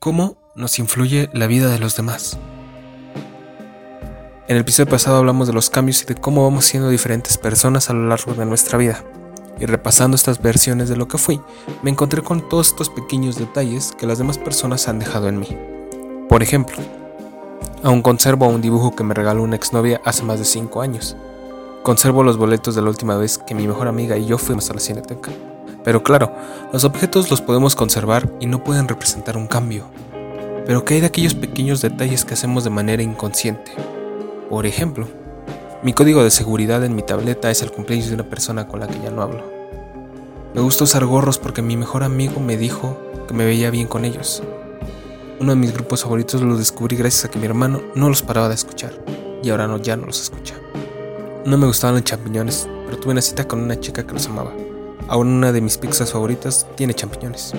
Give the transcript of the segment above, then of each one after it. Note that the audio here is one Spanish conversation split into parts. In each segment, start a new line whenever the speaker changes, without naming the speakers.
cómo nos influye la vida de los demás. En el episodio pasado hablamos de los cambios y de cómo vamos siendo diferentes personas a lo largo de nuestra vida. Y repasando estas versiones de lo que fui, me encontré con todos estos pequeños detalles que las demás personas han dejado en mí. Por ejemplo, aún conservo un dibujo que me regaló una exnovia hace más de 5 años. Conservo los boletos de la última vez que mi mejor amiga y yo fuimos a la cineteca. Pero claro, los objetos los podemos conservar y no pueden representar un cambio. Pero ¿qué hay de aquellos pequeños detalles que hacemos de manera inconsciente? Por ejemplo, mi código de seguridad en mi tableta es el cumpleaños de una persona con la que ya no hablo. Me gusta usar gorros porque mi mejor amigo me dijo que me veía bien con ellos. Uno de mis grupos favoritos los descubrí gracias a que mi hermano no los paraba de escuchar y ahora no, ya no los escucha. No me gustaban los champiñones, pero tuve una cita con una chica que los amaba. Aún una de mis pizzas favoritas tiene champiñones.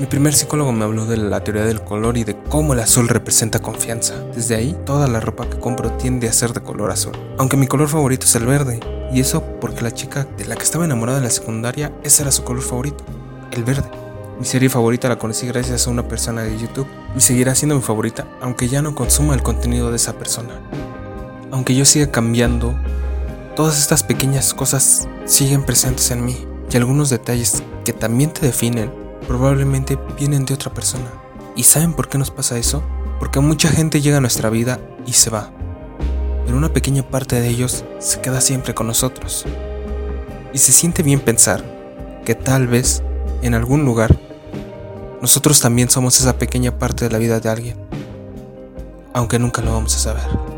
Mi primer psicólogo me habló de la teoría del color y de cómo el azul representa confianza. Desde ahí, toda la ropa que compro tiende a ser de color azul. Aunque mi color favorito es el verde. Y eso porque la chica de la que estaba enamorada en la secundaria, ese era su color favorito, el verde. Mi serie favorita la conocí gracias a una persona de YouTube y seguirá siendo mi favorita aunque ya no consuma el contenido de esa persona. Aunque yo siga cambiando, todas estas pequeñas cosas siguen presentes en mí y algunos detalles que también te definen probablemente vienen de otra persona. ¿Y saben por qué nos pasa eso? Porque mucha gente llega a nuestra vida y se va. Pero una pequeña parte de ellos se queda siempre con nosotros. Y se siente bien pensar que tal vez, en algún lugar, nosotros también somos esa pequeña parte de la vida de alguien. Aunque nunca lo vamos a saber.